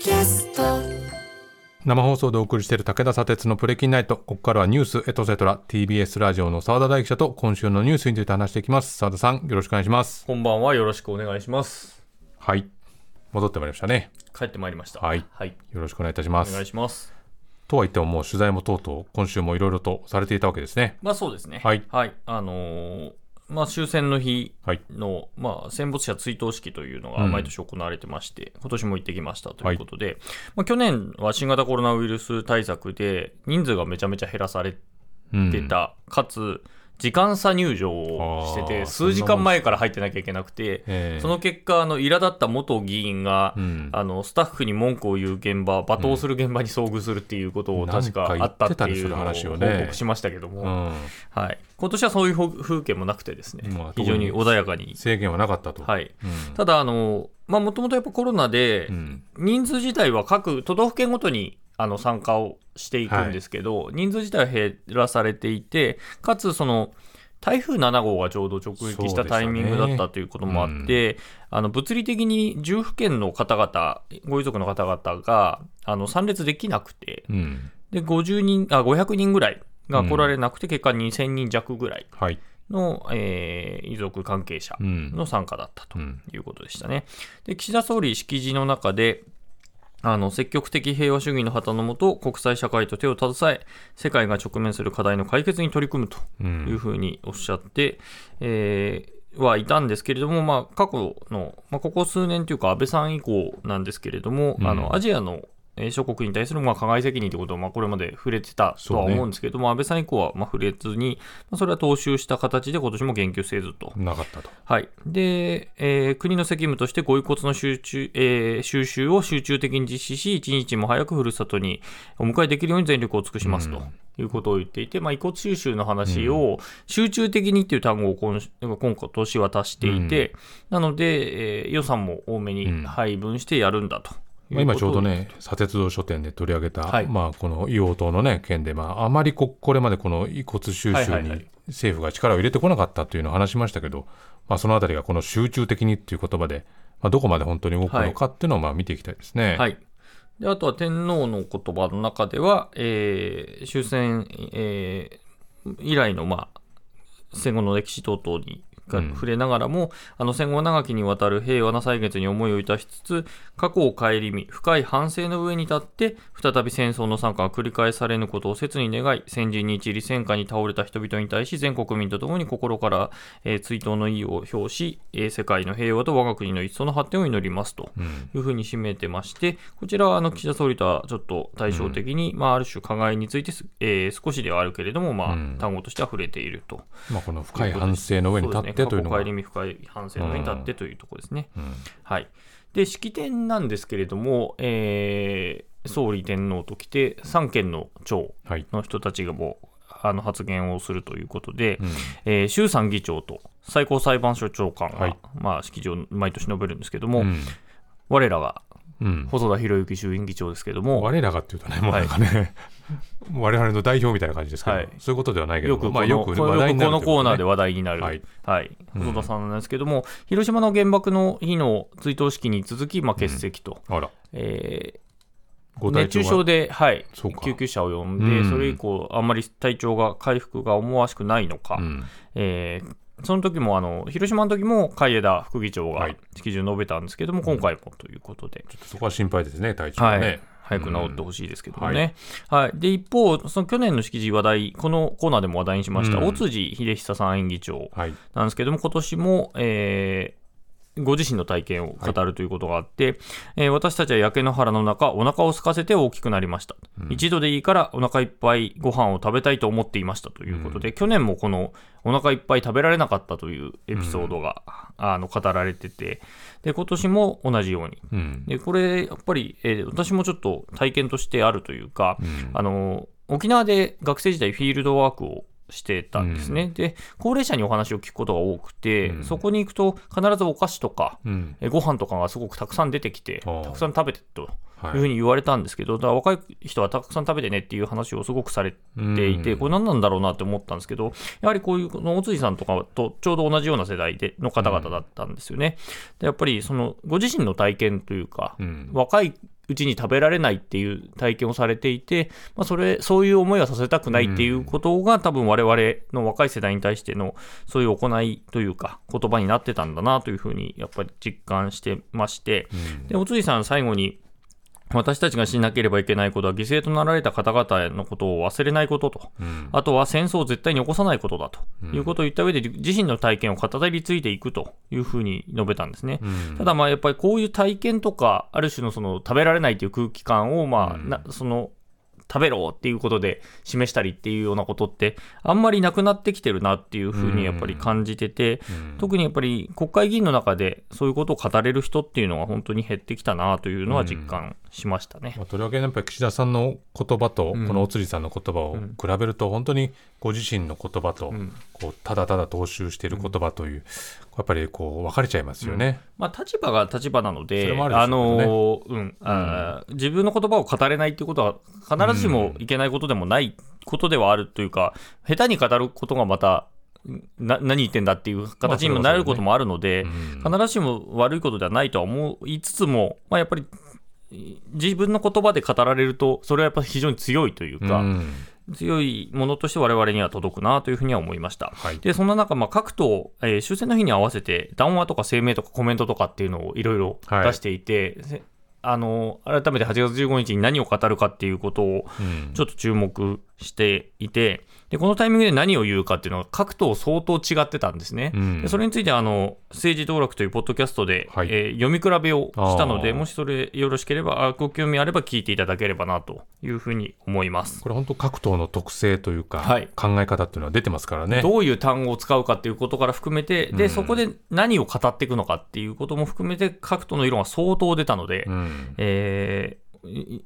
キャスト。生放送でお送りしている武田砂鉄のプレキンナイト。ここからはニュースエトセトラ TBS ラジオの澤田大記者と今週のニュースについて話していきます。澤田さんよろしくお願いします。こんばんは。よろしくお願いします。はい。戻ってまいりましたね。帰ってまいりました。はい。はい、よろしくお願いいたします。お願いします。とは言ってももう取材もとうとう今週もいろいろとされていたわけですね。まあそうですね。はい。あのーまあ終戦の日はい。の、まあ、戦没者追悼式というのが毎年行われてまして、今年も行ってきましたということで、まあ、去年は新型コロナウイルス対策で人数がめちゃめちゃ減らされうん。てた、かつ時間差入場をしてて数時間前から入ってなきゃいけなくてええ。その結果あの苛立った元議員が、うん。あのスタッフに文句を言う現場罵倒する現場に遭遇するっていうことを確かあったっていうのを報告しましたけども、うんはい、今年はそういう風景もなくてですね、まあ非常に穏やかに、制限はなかったと。はい、うん。ただあのもともとやっぱコロナでうん。人数自体は各都道府県ごとにあの参加をしていくんですけど、人数自体は減らされていてかつその台風7号がちょうど直撃したタイミングだったということもあって、あの物理的に10府県の方々ご遺族の方々があの参列できなくてうん。で50人あ500人ぐらいが来られなくて、結果2000人弱ぐらいはい。の、えー遺族関係者うんの参加だったとうん。いうことでしたね。で岸田総理式辞の中であの積極的平和主義の旗のもと国際社会と手を携え世界が直面する課題の解決に取り組むとういうんふうにおっしゃって、えーはいたんですけれども、まあ、過去の、まあ、ここ数年というか安倍さん以降なんですけれども、うん。あのアジアのえー諸国に対するまあ加害責任ということをまあこれまで触れてたとは思うんですけれども、安倍さん以降はまあ触れずに、まあそれは踏襲した形で今年も言及せずと。なかったと。はい。で、えー国の責務としてご遺骨の集中、えー収集を集中的に実施し、一日も早くふるさとにお迎えできるように全力を尽くしますと。いうことを言っていて、まあ、遺骨収集の話を集中的にっていう単語を今今今年は足していて、なので、えー予算も多めに配分してやるんだと今ちょうどね、砂鉄道書店で取り上げた、はいまあ、この硫黄島の、ね、件で、まあ、あまりここれまでこの遺骨収集に政府が力を入れてこなかったというのを話しましたけど、まあ、そのあたりがこの集中的にっていう言葉で、まあ、どこまで本当に動くのかっていうのをまあ見ていきたいですね。はい。であとは天皇の言葉の中では、えー終戦、えー以来の、まあ、戦後の歴史等々にがうん触れながらも、あの戦後長きにわたる平和な歳月に思いをいたしつつ、過去を顧み、深い反省の上に立って、再び戦争の惨禍が繰り返されぬことを切に願い、戦時に一里戦火に倒れた人々に対し、全国民とともに心から、えー追悼の意を表し、えー世界の平和と我が国の一層の発展を祈りますと。うんいうふうに締めてまして、こちらはあの岸田総理とはちょっと対照的に、まあ、ある種、加害についてす、えー少しではあるけれども、まあうん単語としては触れていると。まあ、この深い反省の上に立ってというのが。そですね過去顧み深い反省の上に立ってというところですね。うん。はい。で、式典なんですけれども、えー総理天皇ときて、三権の長はい。の人たちがもう、あの発言をするということで、うん。えー衆参議長と最高裁判所長官が、はい。まあ、式辞を毎年述べるんですけども、うん。我らがうん。細田博之衆院議長ですけども、我らがっていうとね、もうなんかね、我々の代表みたいな感じですけど、はい。そういうことではないけども、よくよくこの話題になるこのコーナーでは話題になる、ははい。い細田さんなんですけども、広島の原爆の日の追悼式に続き、まあ、欠席と、あら、えー熱中症で、はい。救急車を呼んで、うん。それ以降、あんまり体調が回復が思わしくないのか、うん。えーその時もあの広島の時も海枝副議長がはい。式辞を述べたんですけども、今回もということで、そこは心配ですね、体調がね。はい、早く治ってほしいですけどもね。はい。で一方、その去年の式辞話題、このコーナーでも話題にしました、うん。尾辻秀久参院議長はい。なんですけども、今年も、えーご自身の体験を語るということがあって、えー私たちは焼け野原の中、お腹を空かせて大きくなりました、一度でいいからお腹いっぱいご飯を食べたいと思っていましたということで、去年もこのお腹いっぱい食べられなかったというエピソードが、あの語られてて、で今年も同じように、うん。でこれ、やっぱり、えー私もちょっと体験としてあるというか、あの沖縄で学生時代、フィールドワークをしてたんですね、で高齢者にお話を聞くことが多くて、うん。そこに行くと、必ずお菓子とか、うん。えご飯とかがすごくたくさん出てきて、たくさん食べてとはいいうふうに言われたんですけど、だから若い人はたくさん食べてねっていう話をすごくされていて、うん。これ何なんだろうなって思ったんですけど、やはりこういう、この大辻さんとかとちょうど同じような世代での方々だったんですよね。でやっぱりそのご自身の体験というか、うん。若いうちに食べられないっていう体験をされていて、まあ、それ、そういう思いはさせたくないっていうことが、多分我々の若い世代に対しての、そういう行いというか、言葉になってたんだなというふうに、やっぱり実感してまして、で、おつりさん最後に、私たちがしなければいけないことは犠牲となられた方々のことを忘れないことと、あとは戦争を絶対に起こさないことだと。いうことを言った上で、自身の体験を語り継いでいくというふうに述べたんですね。ただまあやっぱりこういう体験とか、ある種のその食べられないという空気感を、まあ、なその食べろっていうことで示したりっていうようなことってあんまりなくなってきてるなっていうふうにやっぱり感じてて、特にやっぱり国会議員の中でそういうことを語れる人っていうのは本当に減ってきたなというのは実感しましたね。まあ、とりわけやっぱり岸田さんの言葉と、このおつりさんの言葉を比べると、本当にご自身の言葉と、こうただただ踏襲している言葉という、やっぱりこう分かれちゃいますよね。まあ、立場が立場なので、自分の言葉を語れないっていうことは、必ずしもいけないことでもないことではあるというか、下手に語ることがまた、な何言ってんだっていう形にもなることもあるので、必ずしも悪いことではないとは思いつつも、まあ、やっぱり自分の言葉で語られると、それはやっぱり非常に強いというか、うん。強いものとして我々には届くなというふうには思いました。はい。で、そんな中、まあ、各党、えー終戦の日に合わせて談話とか声明とかコメントとかっていうのをいろいろはい。出していて、せあの、改めて8月15日に何を語るかっていうことをうん。ちょっと注目していて、で、このタイミングで何を言うかっていうのは各党相当違ってたんですね。うんでそれについてあの政治道楽というポッドキャストで、はいえー読み比べをしたので、もしそれよろしければ、あご興味あれば聞いていただければなというふうに思います。これ本当各党の特性というか、はい考え方っていうのは出てますからね。どういう単語を使うかっていうことから含めて、で、そこで何を語っていくのかっていうことも含めて、各党の議論が相当出たので、うんえーい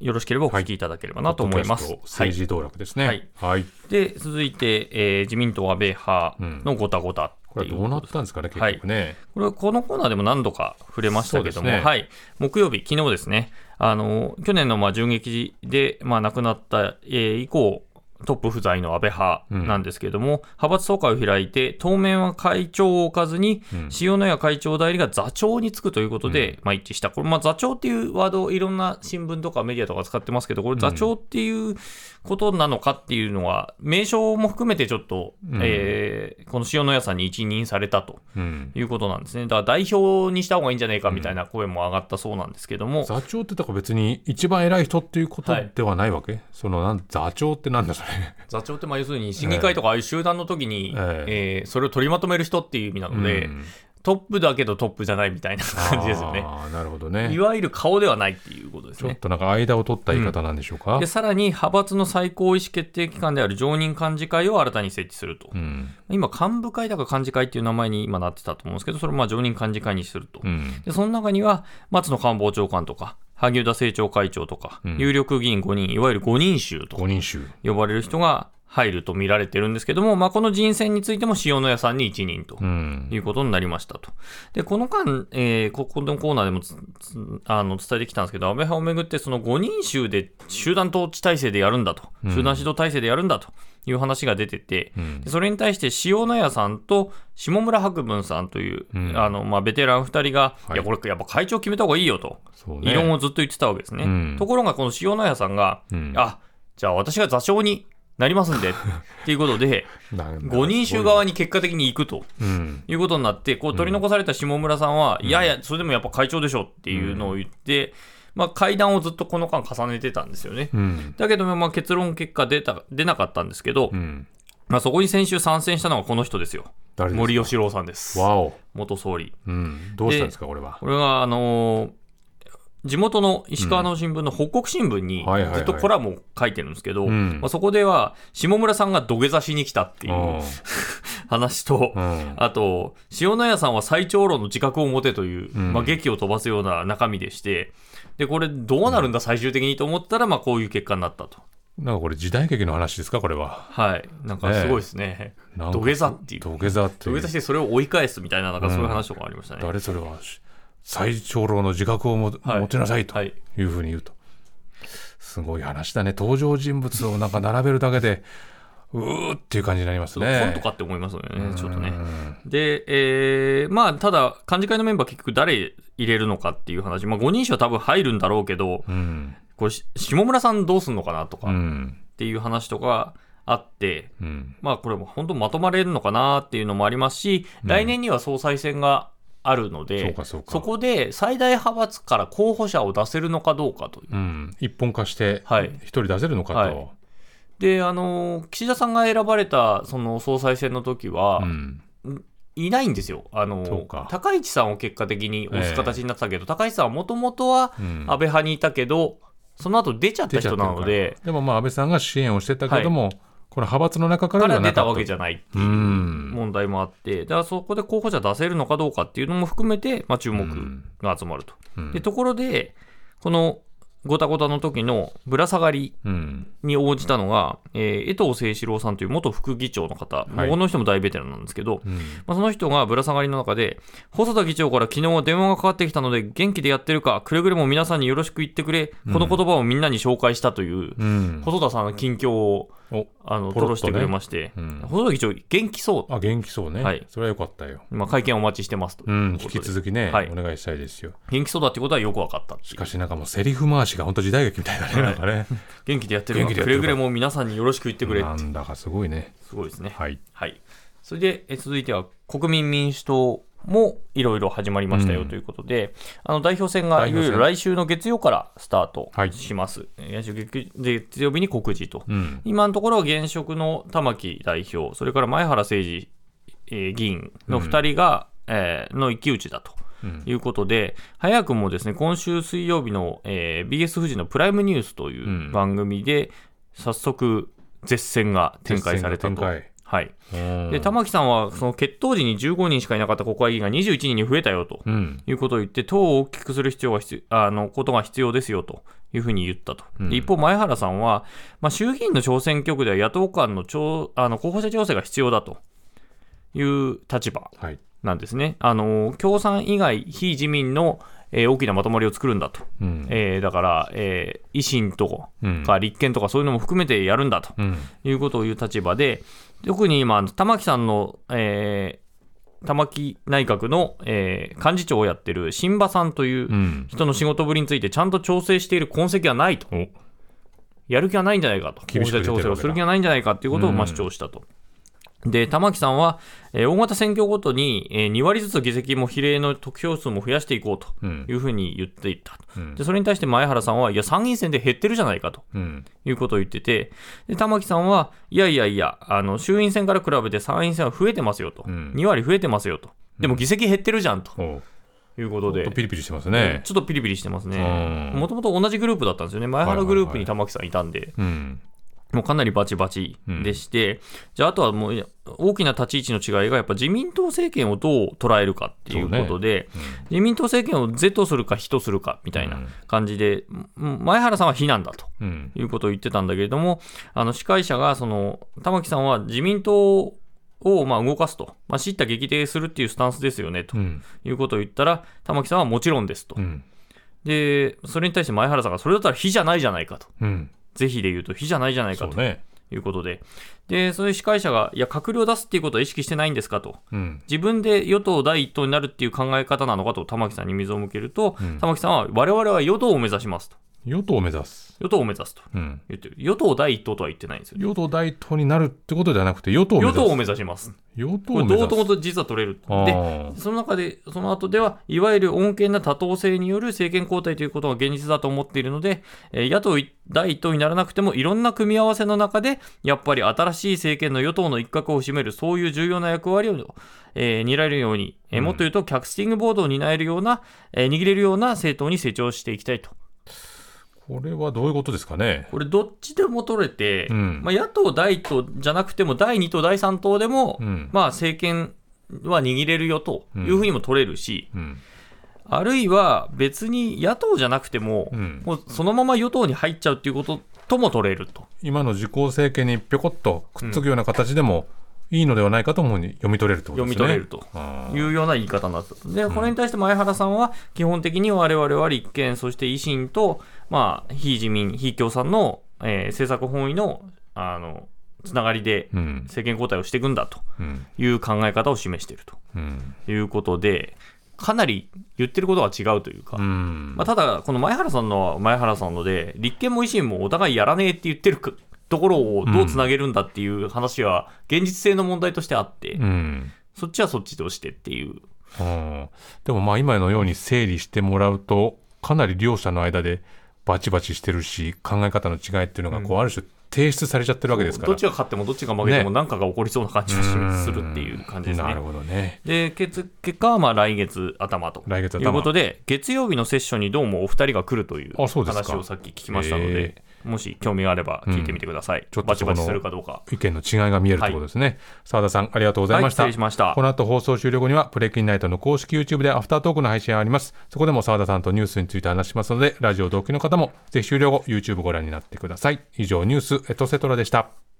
よろしければお聞きいただければなと思います。ポッドキャスト政治道楽ですね。はいはい。で、続いて、えー自民党安倍派のごたごたこれはどうなったんですかね、結局ね。これはこのコーナーでも何度か触れましたけども、ねはい、木曜日、昨日ですね、あの去年のまあ銃撃で、まあ、亡くなった、えー以降、トップ不在の安倍派なんですけれども、派閥総会を開いて、当面は会長を置かずに、塩谷会長代理が座長に就くということで、まあ、一致した。これ、まあ、座長っていうワードをいろんな新聞とかメディアとか使ってますけど、これ、座長っていうことなのかっていうのは、名称も含めてちょっと、えーこの塩谷さんに一任されたと。うん。いうことなんですね。だから代表にした方がいいんじゃないかみたいな声も上がったそうなんですけども、座長ってだから別に一番偉い人っていうことではないわけ、そのなん座長ってなんだそれ。座長ってまあ要するに審議会とかああいう集団の時に、ええーそれを取りまとめる人っていう意味なので、うんトップだけどトップじゃないみたいな感じですよね。なるほどねい。わゆる顔ではないっていうことですね。ちょっとなんか間を取った言い方なんでしょうか？でさらに派閥の最高意思決定機関である常任幹事会を新たに設置すると、うん。今、幹部会だから幹事会っていう名前に今なってたと思うんですけど、それをまあ常任幹事会にすると。うん。で、その中には、松野官房長官とか、萩生田政調会長とか、うん有力議員5人、いわゆる5人衆と五人衆。呼ばれる人が入ると見られてるんですけども、まあ、この人選についても塩谷さんに一任とうん。いうことになりましたと。で、この間、えーここのコーナーでもあの伝えてきたんですけど、安倍派をめぐって、その5人衆で集団統治体制でやるんだと、集団指導体制でやるんだと。いう話が出てて、うん。でそれに対して塩谷さんと下村博文さんという、うん。あのまあ、ベテラン2人が、はい。い、や、これやっぱ会長決めた方がいいよと、ね。異論をずっと言ってたわけですね。うん。ところが、この塩谷さんが、うん。あじゃあ私が座長になりますんで っていうことで、な5人衆側に結果的に行くとうん。いうことになって、こう取り残された下村さんは、いやいや、それでもやっぱ会長でしょっていうのを言って、まあ、会談をずっとこの間重ねてたんですよね。うん。だけど、まあ、結論結果出た出なかったんですけど、うん。まあ、そこに先週参戦したのがこの人ですよ。森喜朗さんです。わお。元総理。うん。どうしたんですか、これは？これが、あのー地元の石川の新聞の北国新聞にずっとコラムを書いてるんですけど、うんまあ、そこでは下村さんが土下座しに来たっていううん 話と、うん。あと、塩谷さんは最長老の自覚を持てという、んまあ、劇を飛ばすような中身でして、で、これどうなるんだ最終的にと思ったら、まあこういう結果になったと。なんかこれ時代劇の話ですか、これは。はい。なんかすごいですね。なんか土下座っていう。土下座っていう土下座してそれを追い返すみたいな、なんかそういう話とかありましたね。誰それは最長老の自覚をも、はい。持ちなさいとはい。いうふうに言うと、すごい話だね。登場人物をなんか並べるだけでうーっていう感じになりますね。本当かって思いますよね、ちょっとね。で、えー、まあ、ただ、幹事会のメンバー結局誰入れるのかっていう話、まあ、5人称は多分入るんだろうけど、うん、これ、下村さんどうすんのかなとか、っていう話とか、あって、うん、まあこれも本当まとまれるのかなっていうのもありますし、来年には総裁選があるので、そこで最大派閥から候補者を出せるのかどうかという。うん、一本化して一人出せるのかと。はい、であの岸田さんが選ばれたその総裁選の時は、うん、いないんですよ。あの高市さんを結果的に押す形になってたけど、えー、高市さんはもともとは安倍派にいたけど、その後出ちゃった人なので。でもまあ安倍さんが支援をしてたけども、はいこの派閥の中から出たわけじゃないっていう問題もあって、だからそこで候補者出せるのかどうかっていうのも含めて、まあ、注目が集まると。でところで、このごたごたの時のぶら下がりに応じたのが、うん、えー、江藤誠志郎さんという元副議長の方、はい、この人も大ベテランなんですけど、うん、まあ、その人がぶら下がりの中で、細田議長から昨日は電話がかかってきたので、元気でやってるか、くれぐれも皆さんによろしく言ってくれ、この言葉をみんなに紹介したという、うん、細田さんの近況を、あの、吐露してくれまして、細田議長、元気そう。あ、元気そうね。はい。それはよかったよ。まあ、会見お待ちしてますと。うん、引き続きね、はい、お願いしたいですよ。元気そうだってことはよく分かったしかし、なんかもう、セリフ回しが本当時代劇みたいだね、なんかね。元気でやってる元気でくれぐれも皆さんによろしく言ってくれ。なんだかすごいね。すごいですね。はい。はい。それで、え続いては、国民民主党もいろいろ始まりましたよということで、うん、あの代表選がいよいよ来週の月曜からスタートします。来週月曜日に告示と、うん、今のところは現職の玉木代表、それから前原誠司、えー、議員の2人が、うん、えー、の一騎打ちだと。いうことで、早くもですね今週水曜日の、えー、BS 富士のプライムニュースという番組で、早速、絶戦が展開されたと。はい、で玉木さんはその決闘時に15人しかいなかった国会議員が21人に増えたよということを言って、党を大きくする必要があのことが必要ですよというふうに言ったと、うん、一方、前原さんは、まあ、衆議院の小選挙区では野党間のあの候補者調整が必要だという立場なんですね。はい、あの共産以外、非自民のえー、大きなまとまりを作るんだと、うん、えー、だから、えー、維新とか立憲とかそういうのも含めてやるんだと。いうことを言う立場で、特に今、玉木さんの、えー、玉木内閣の、えー、幹事長をやってる新馬さんという人の仕事ぶりについてちゃんと調整している痕跡はないと。やる気はないんじゃないかと、こうした調整をする気はないんじゃないかということをまあ主張したと。で、玉木さんは、えー、大型選挙ごとに、えー、2割ずつ議席も比例の得票数も増やしていこうというふうに言っていた、うん、でそれに対して前原さんは、いや、参議院選で減ってるじゃないかと、いうことを言ってて、で玉木さんは、いやいやいや、あの衆院選から比べて参院選は増えてますよと、うん、2割増えてますよと、でも議席減ってるじゃんと。いうことで。ピリピリしてますね。ちょっとピリピリしてますね。もともと同じグループだったんですよね。前原グループに玉木さんいたんで。もうかなりバチバチでして、うん、じゃあ、あとはもう大きな立ち位置の違いが、やっぱ自民党政権をどう捉えるかっていうことで、ねうん、自民党政権を是とするか非とするかみたいな感じで、うん、前原さんは非なんだということを言ってたんだけれども、あの司会者がその玉木さんは自民党をまあ動かすと、まあ、叱咤激励するっていうスタンスですよねということを言ったら、玉木さんはもちろんですと。で、それに対して前原さんが、それだったら非じゃないじゃないかと。是非で言うと非じゃないじゃないかと。いうことで、で、そういう司会者が、いや、閣僚を出すっていうことは意識してないんですかと、うん、自分で与党第一党になるっていう考え方なのかと玉木さんに水を向けると、うん、玉木さんは、我々は与党を目指しますと。与党を目指す。与党を目指すと言ってる。与党第一党とは言ってないんですよ。与党第一党になるってことではなくて、与党を目指す。与党を目指します。与党を目指す。これ、と実は取れる。で、その中で、その後では、いわゆる穏健な多党制による政権交代ということが現実だと思っているので、野党第一党にならなくても、いろんな組み合わせの中で、やっぱり新しい政権の与党の一角を占める、そういう重要な役割を、えー、担えるように、えー、もっと言うと、キャスティングボードを担えるような、えー、握れるような政党に成長していきたいと。これはどういうことですかね？これ、どっちでも取れて、うん、まあ、野党第1党じゃなくても、第2党、第3党でも、うん、まあ、政権は握れるよというふうにも取れるし、うん、あるいは別に野党じゃなくても、もうそのまま与党に入っちゃうっていうこととも取れると。今の自公政権にぴょこっとくっつくような形でも、いいのではないかと思うに読み取れると、ね、読み取れるというような言い方になった。で、これに対して前原さんは、基本的に我々は立憲、そして維新と、まあ、非自民、非共産の、えー、政策本位のあのつながりで政権交代をしていくんだという考え方を示しているということで、かなり言ってることは違うというか、まあ、ただ、この前原さんの前原さんので、立憲も維新もお互いやらねえって言ってるところをどうつなげるんだっていう話は、現実性の問題としてあって、そっちはそっちとしてっていう。うん、でもまあ今のように整理してもらうと、かなり両者の間でバチバチしてるし、考え方の違いっていうのがこう、ある種提出されちゃってるわけですから。どっちが勝ってもどっちが負けても何かが起こりそうな感じがするっていう感じですね。なるほどね。で、結結果はまあ来月頭と。来月頭。いうことで、月曜日のセッションにどうもお二人が来るという話をさっき聞きましたので、もし興味があれば聞いてみてください。うん、ちょっとバチバチするかどうか。意見の違いが見えるとことですね。澤、はい、田さん、ありがとうございました。はい、失礼しました。この後放送終了後には、プレイキンナイトの公式 YouTube でアフタートークの配信があります。そこでも澤田さんとニュースについて話しますので、ラジオ同期の方もぜひ終了後、YouTube ご覧になってください。以上、ニュースエトセトラでした。